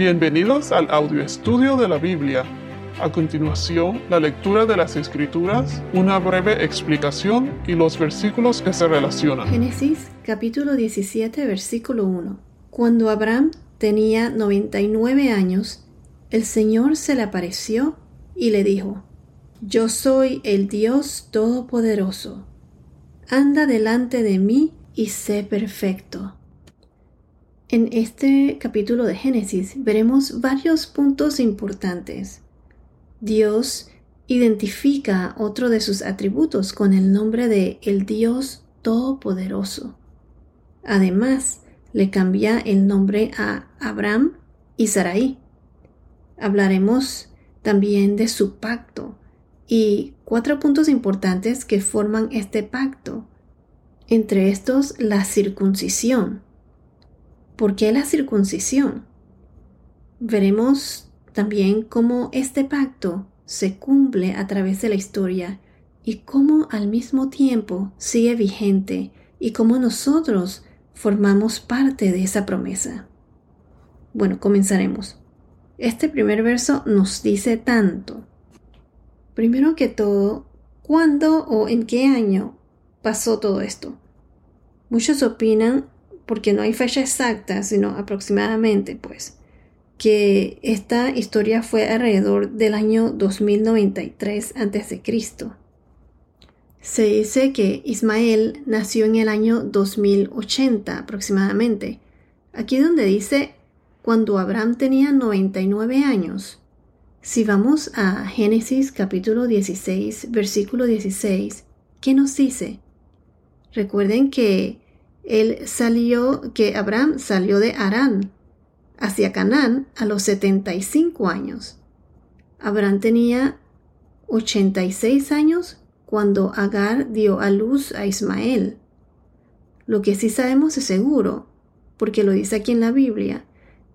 Bienvenidos al audio estudio de la Biblia. A continuación, la lectura de las Escrituras, una breve explicación y los versículos que se relacionan. Génesis capítulo 17 versículo 1. Cuando Abraham tenía 99 años, el Señor se le apareció y le dijo, Yo soy el Dios Todopoderoso. Anda delante de mí y sé perfecto. En este capítulo de Génesis veremos varios puntos importantes. Dios identifica otro de sus atributos con el nombre de el Dios Todopoderoso. Además, le cambia el nombre a Abraham y Sarai. Hablaremos también de su pacto y cuatro puntos importantes que forman este pacto. Entre estos, la circuncisión ¿Por qué la circuncisión? Veremos también cómo este pacto se cumple a través de la historia y cómo al mismo tiempo sigue vigente y cómo nosotros formamos parte de esa promesa. Bueno, comenzaremos. Este primer verso nos dice tanto. Primero que todo, ¿cuándo o en qué año pasó todo esto? Muchos opinan porque no hay fecha exacta, sino aproximadamente, pues, que esta historia fue alrededor del año 2093 a.C. Se dice que Ismael nació en el año 2080 aproximadamente. Aquí donde dice cuando Abraham tenía 99 años. Si vamos a Génesis capítulo 16, versículo 16, ¿qué nos dice? Recuerden que él salió, que Abraham salió de Arán hacia Canaán a los 75 años. Abraham tenía 86 años cuando Agar dio a luz a Ismael. Lo que sí sabemos de seguro, porque lo dice aquí en la Biblia,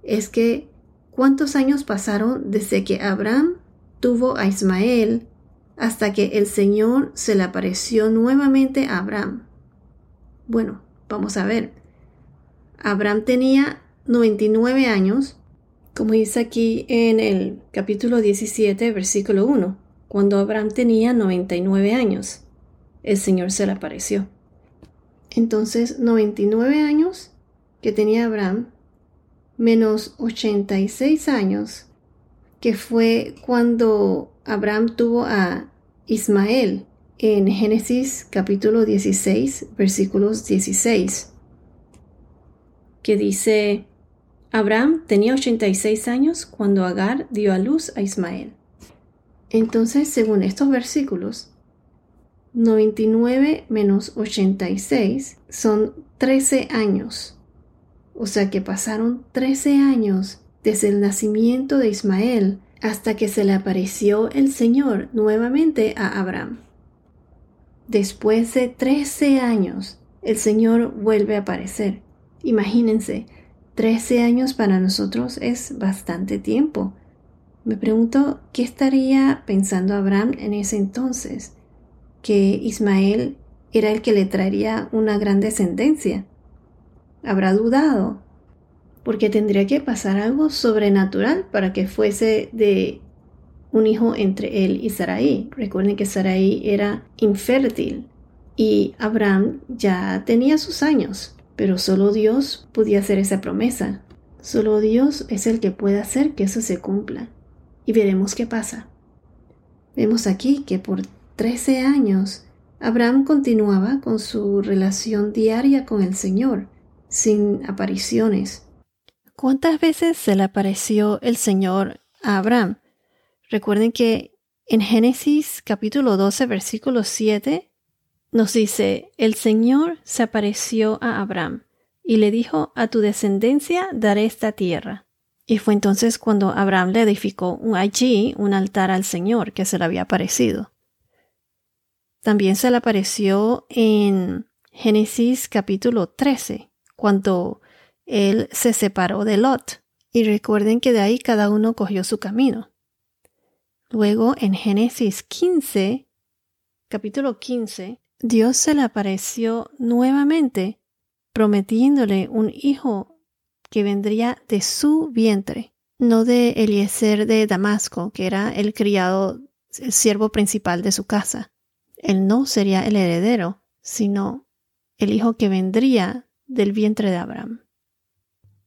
es que cuántos años pasaron desde que Abraham tuvo a Ismael hasta que el Señor se le apareció nuevamente a Abraham. Bueno, Vamos a ver. Abraham tenía 99 años, como dice aquí en el capítulo 17, versículo 1. Cuando Abraham tenía 99 años, el Señor se le apareció. Entonces, 99 años que tenía Abraham, menos 86 años, que fue cuando Abraham tuvo a Ismael, en Génesis capítulo 16, versículos 16, que dice, Abraham tenía 86 años cuando Agar dio a luz a Ismael. Entonces, según estos versículos, 99 menos 86 son 13 años. O sea que pasaron 13 años desde el nacimiento de Ismael hasta que se le apareció el Señor nuevamente a Abraham. Después de 13 años, el Señor vuelve a aparecer. Imagínense, 13 años para nosotros es bastante tiempo. Me pregunto qué estaría pensando Abraham en ese entonces, que Ismael era el que le traería una gran descendencia. Habrá dudado, porque tendría que pasar algo sobrenatural para que fuese de un hijo entre él y Sarai. Recuerden que Sarai era infértil y Abraham ya tenía sus años, pero solo Dios podía hacer esa promesa. Solo Dios es el que puede hacer que eso se cumpla. Y veremos qué pasa. Vemos aquí que por 13 años Abraham continuaba con su relación diaria con el Señor, sin apariciones. ¿Cuántas veces se le apareció el Señor a Abraham? Recuerden que en Génesis capítulo 12, versículo 7, nos dice, el Señor se apareció a Abraham y le dijo, a tu descendencia daré esta tierra. Y fue entonces cuando Abraham le edificó allí un altar al Señor que se le había aparecido. También se le apareció en Génesis capítulo 13, cuando él se separó de Lot. Y recuerden que de ahí cada uno cogió su camino. Luego en Génesis 15, capítulo 15, Dios se le apareció nuevamente prometiéndole un hijo que vendría de su vientre. no de Eliezer de Damasco, que era el criado, el siervo principal de su casa. Él no sería el heredero, sino el hijo que vendría del vientre de Abraham.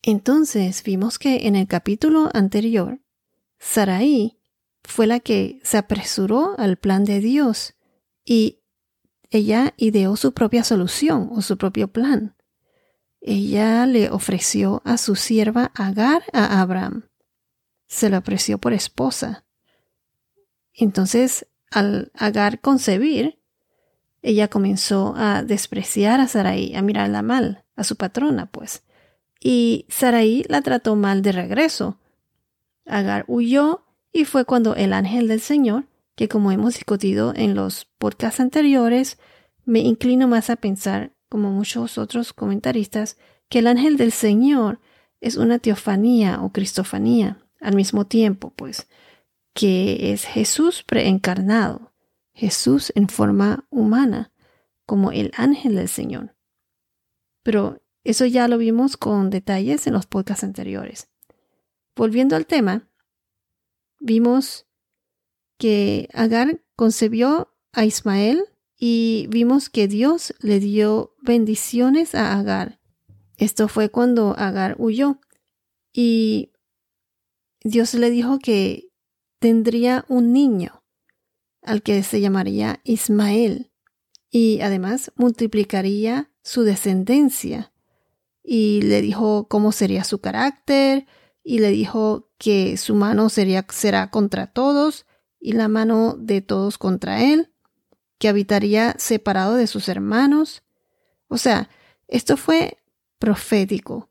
Entonces vimos que en el capítulo anterior, Sarai fue la que se apresuró al plan de Dios y ella ideó su propia solución o su propio plan. Ella le ofreció a su sierva Agar a Abraham. Se la ofreció por esposa. Entonces, al Agar concebir, ella comenzó a despreciar a Sarai, a mirarla mal, a su patrona, pues. Y Sarai la trató mal de regreso. Agar huyó y fue cuando el ángel del Señor, que como hemos discutido en los podcasts anteriores, me inclino más a pensar, como muchos otros comentaristas, que el ángel del Señor es una teofanía o cristofanía al mismo tiempo, pues, que es Jesús preencarnado, Jesús en forma humana, como el ángel del Señor. Pero eso ya lo vimos con detalles en los podcasts anteriores. Volviendo al tema, vimos que Agar concebió a Ismael y vimos que Dios le dio bendiciones a Agar. Esto fue cuando Agar huyó y Dios le dijo que tendría un niño al que se llamaría Ismael y además multiplicaría su descendencia y le dijo cómo sería su carácter y le dijo que su mano sería, será contra todos y la mano de todos contra él que habitaría separado de sus hermanos. O sea, esto fue profético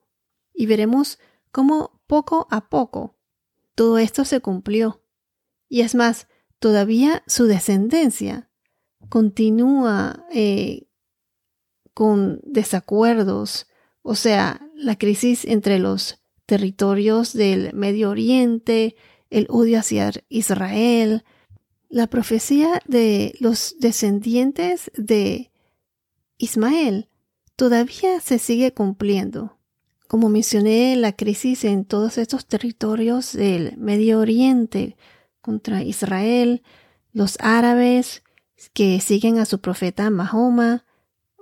y veremos cómo poco a poco todo esto se cumplió. Y es más, todavía su descendencia continúa eh, con desacuerdos, o sea, la crisis entre los territorios del Medio Oriente, el odio hacia Israel, la profecía de los descendientes de Ismael todavía se sigue cumpliendo. Como mencioné, la crisis en todos estos territorios del Medio Oriente contra Israel, los árabes que siguen a su profeta Mahoma,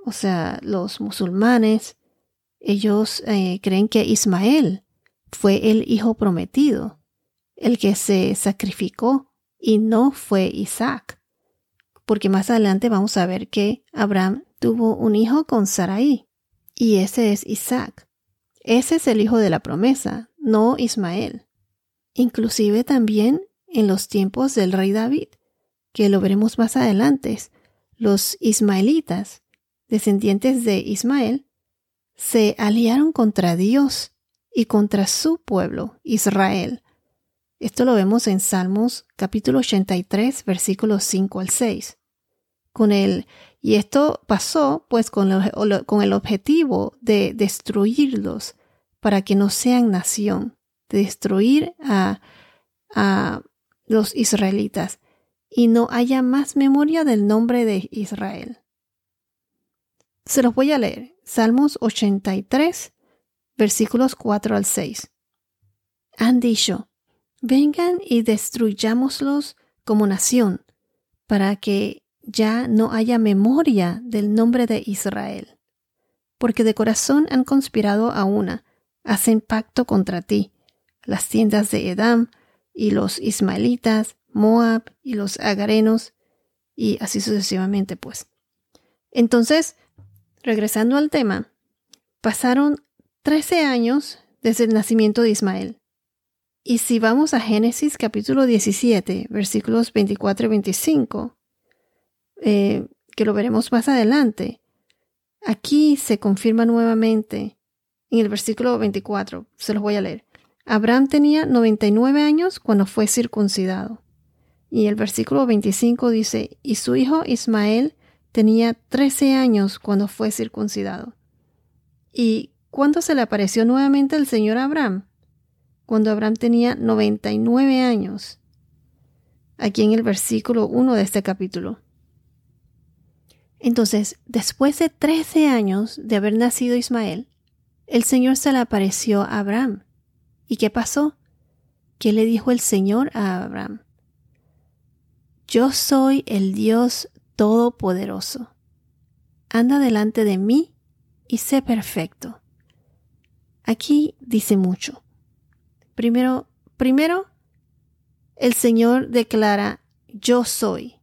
o sea, los musulmanes, ellos eh, creen que Ismael fue el hijo prometido, el que se sacrificó y no fue Isaac, porque más adelante vamos a ver que Abraham tuvo un hijo con Sarai, y ese es Isaac. Ese es el hijo de la promesa, no Ismael. Inclusive también en los tiempos del rey David, que lo veremos más adelante, los ismaelitas, descendientes de Ismael, se aliaron contra Dios y contra su pueblo, Israel, esto lo vemos en Salmos capítulo 83, versículos 5 al 6. Con el, y esto pasó pues con, con el objetivo de destruirlos para que no sean nación, de destruir a, a los israelitas y no haya más memoria del nombre de Israel. Se los voy a leer. Salmos 83, versículos 4 al 6. Han dicho, vengan y destruyámoslos como nación, para que ya no haya memoria del nombre de Israel. Porque de corazón han conspirado a una, hacen pacto contra ti, las tiendas de Edam y los ismaelitas, Moab y los agarenos, y así sucesivamente, pues. Entonces, regresando al tema, pasaron trece años desde el nacimiento de Ismael. Y si vamos a Génesis capítulo 17, versículos 24 y 25, eh, que lo veremos más adelante, aquí se confirma nuevamente en el versículo 24, se los voy a leer. Abraham tenía 99 años cuando fue circuncidado. Y el versículo 25 dice, y su hijo Ismael tenía 13 años cuando fue circuncidado. ¿Y cuándo se le apareció nuevamente el Señor a Abraham? cuando Abraham tenía 99 años, aquí en el versículo 1 de este capítulo. Entonces, después de 13 años de haber nacido Ismael, el Señor se le apareció a Abraham. ¿Y qué pasó? ¿qué le dijo el Señor a Abraham? Yo soy el Dios Todopoderoso. Anda delante de mí y sé perfecto. Aquí dice mucho. Primero, primero, el Señor declara, yo soy.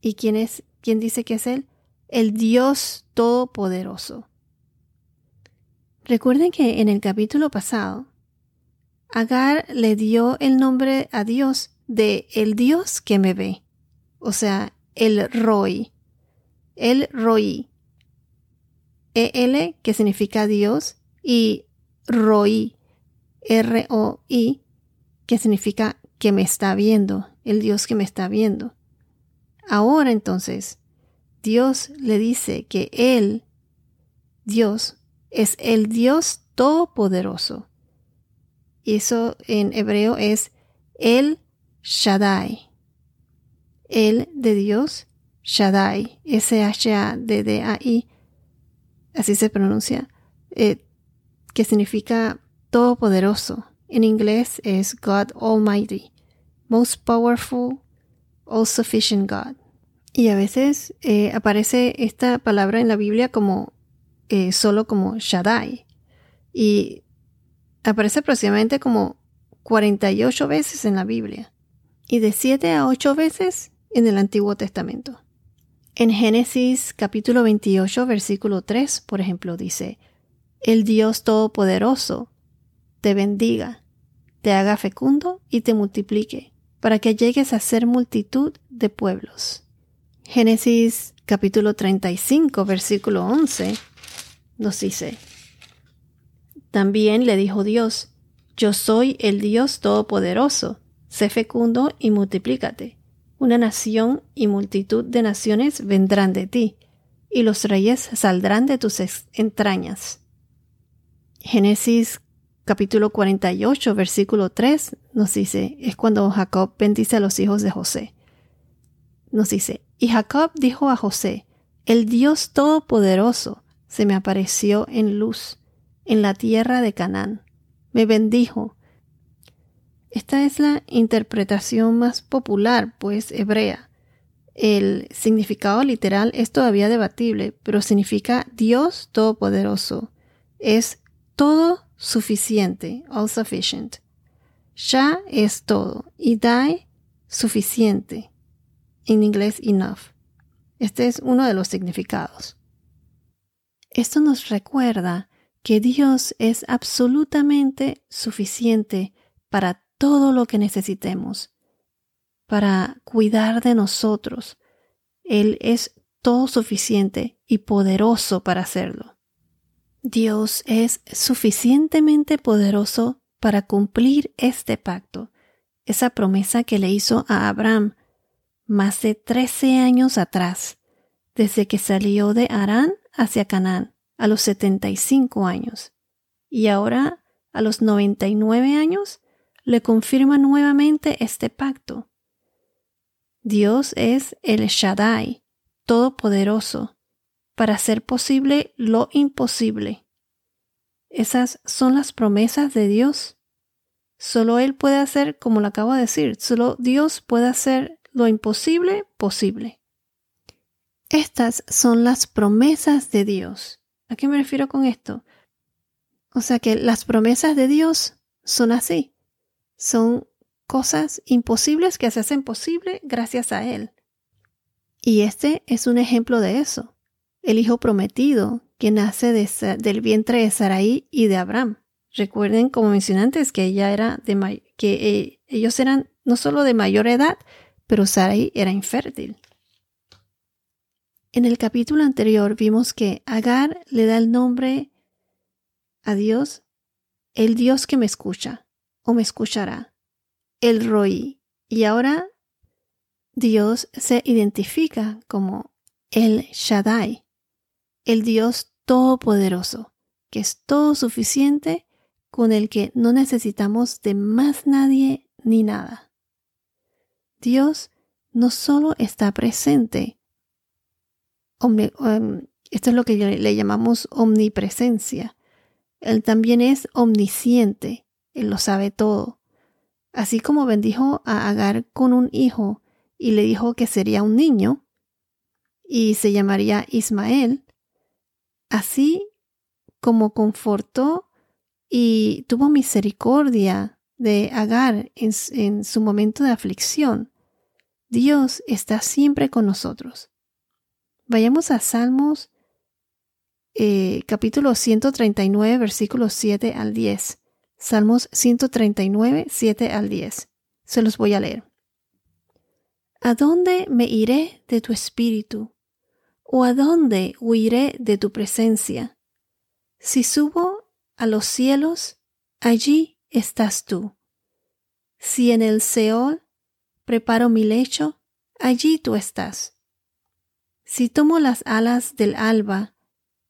¿Y quién es? ¿Quién dice que es Él? El Dios Todopoderoso. Recuerden que en el capítulo pasado, Agar le dio el nombre a Dios de el Dios que me ve, o sea, el Roy, el Roy, EL que significa Dios y Roy, R-O-I, que significa que me está viendo, el Dios que me está viendo. Ahora entonces, Dios le dice que Él, Dios, es el Dios todopoderoso. Y eso en hebreo es el Shaddai. El de Dios, Shaddai, S-H-A-D-D-A-I, así se pronuncia, eh, que significa todopoderoso. En inglés es God Almighty, Most Powerful, All Sufficient God. Y a veces eh, aparece esta palabra en la Biblia como eh, solo como Shaddai. Y aparece aproximadamente como 48 veces en la Biblia. Y de 7 a 8 veces en el Antiguo Testamento. En Génesis capítulo 28, versículo 3, por ejemplo, dice, El Dios Todopoderoso te bendiga, te haga fecundo y te multiplique, para que llegues a ser multitud de pueblos. Génesis capítulo 35, versículo 11, nos dice, También le dijo Dios, Yo soy el Dios Todopoderoso, sé fecundo y multiplícate. Una nación y multitud de naciones vendrán de ti, y los reyes saldrán de tus entrañas. Génesis capítulo 48, versículo 3 nos dice, es cuando Jacob bendice a los hijos de José. Nos dice, y Jacob dijo a José, el Dios Todopoderoso se me apareció en luz, en la tierra de Canaán. Me bendijo. Esta es la interpretación más popular, pues hebrea. El significado literal es todavía debatible, pero significa Dios Todopoderoso. Es todo suficiente, all sufficient. Ya es todo y dai suficiente. En inglés enough. Este es uno de los significados. Esto nos recuerda que Dios es absolutamente suficiente para todo lo que necesitemos, para cuidar de nosotros. Él es todo suficiente y poderoso para hacerlo. Dios es suficientemente poderoso para cumplir este pacto, esa promesa que le hizo a Abraham más de trece años atrás, desde que salió de Arán hacia Canaán a los 75 años. Y ahora, a los 99 años, le confirma nuevamente este pacto. Dios es el Shaddai, todopoderoso, para hacer posible lo imposible. Esas son las promesas de Dios. Solo Él puede hacer, como lo acabo de decir, solo Dios puede hacer lo imposible posible. Estas son las promesas de Dios. ¿A qué me refiero con esto? O sea que las promesas de Dios son así. Son cosas imposibles que se hacen posible gracias a Él. Y este es un ejemplo de eso el hijo prometido que nace del vientre de Sarai y de Abraham. Recuerden, como mencioné antes, que ella era de que eh, ellos eran no solo de mayor edad, pero Sarai era infértil. En el capítulo anterior vimos que Agar le da el nombre a Dios, el Dios que me escucha o me escuchará, el Roí. Y ahora Dios se identifica como el Shaddai, el Dios Todopoderoso, que es todo suficiente, con el que no necesitamos de más nadie ni nada. Dios no solo está presente, em, esto es lo que le llamamos omnipresencia, Él también es omnisciente, Él lo sabe todo, Así como bendijo a Agar con un hijo y le dijo que sería un niño y se llamaría Ismael, así como confortó y tuvo misericordia de Agar en, su momento de aflicción, Dios está siempre con nosotros. Vayamos a Salmos eh, capítulo 139, versículos 7 al 10. Salmos 139, 7 al 10. Se los voy a leer. ¿A dónde me iré de tu espíritu? ¿O a dónde huiré de tu presencia? Si subo a los cielos, allí estás tú. Si en el Seol preparo mi lecho, allí tú estás. Si tomo las alas del alba,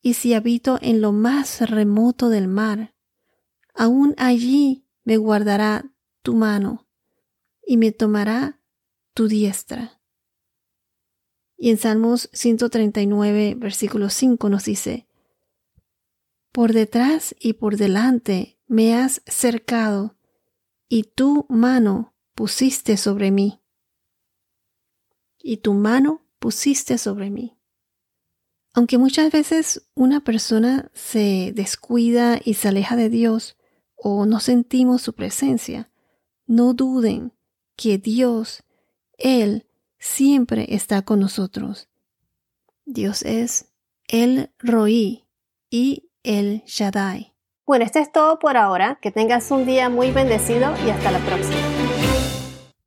y si habito en lo más remoto del mar, aún allí me guardará tu mano y me tomará tu diestra. Y en Salmos 139, versículo 5 nos dice, Por detrás y por delante me has cercado, y tu mano pusiste sobre mí. Y tu mano pusiste sobre mí. Aunque muchas veces una persona se descuida y se aleja de Dios o no sentimos su presencia, no duden que Dios, Él, siempre está con nosotros. Dios es el Roí y el Shaddai. Bueno, esto es todo por ahora. Que tengas un día muy bendecido y hasta la próxima.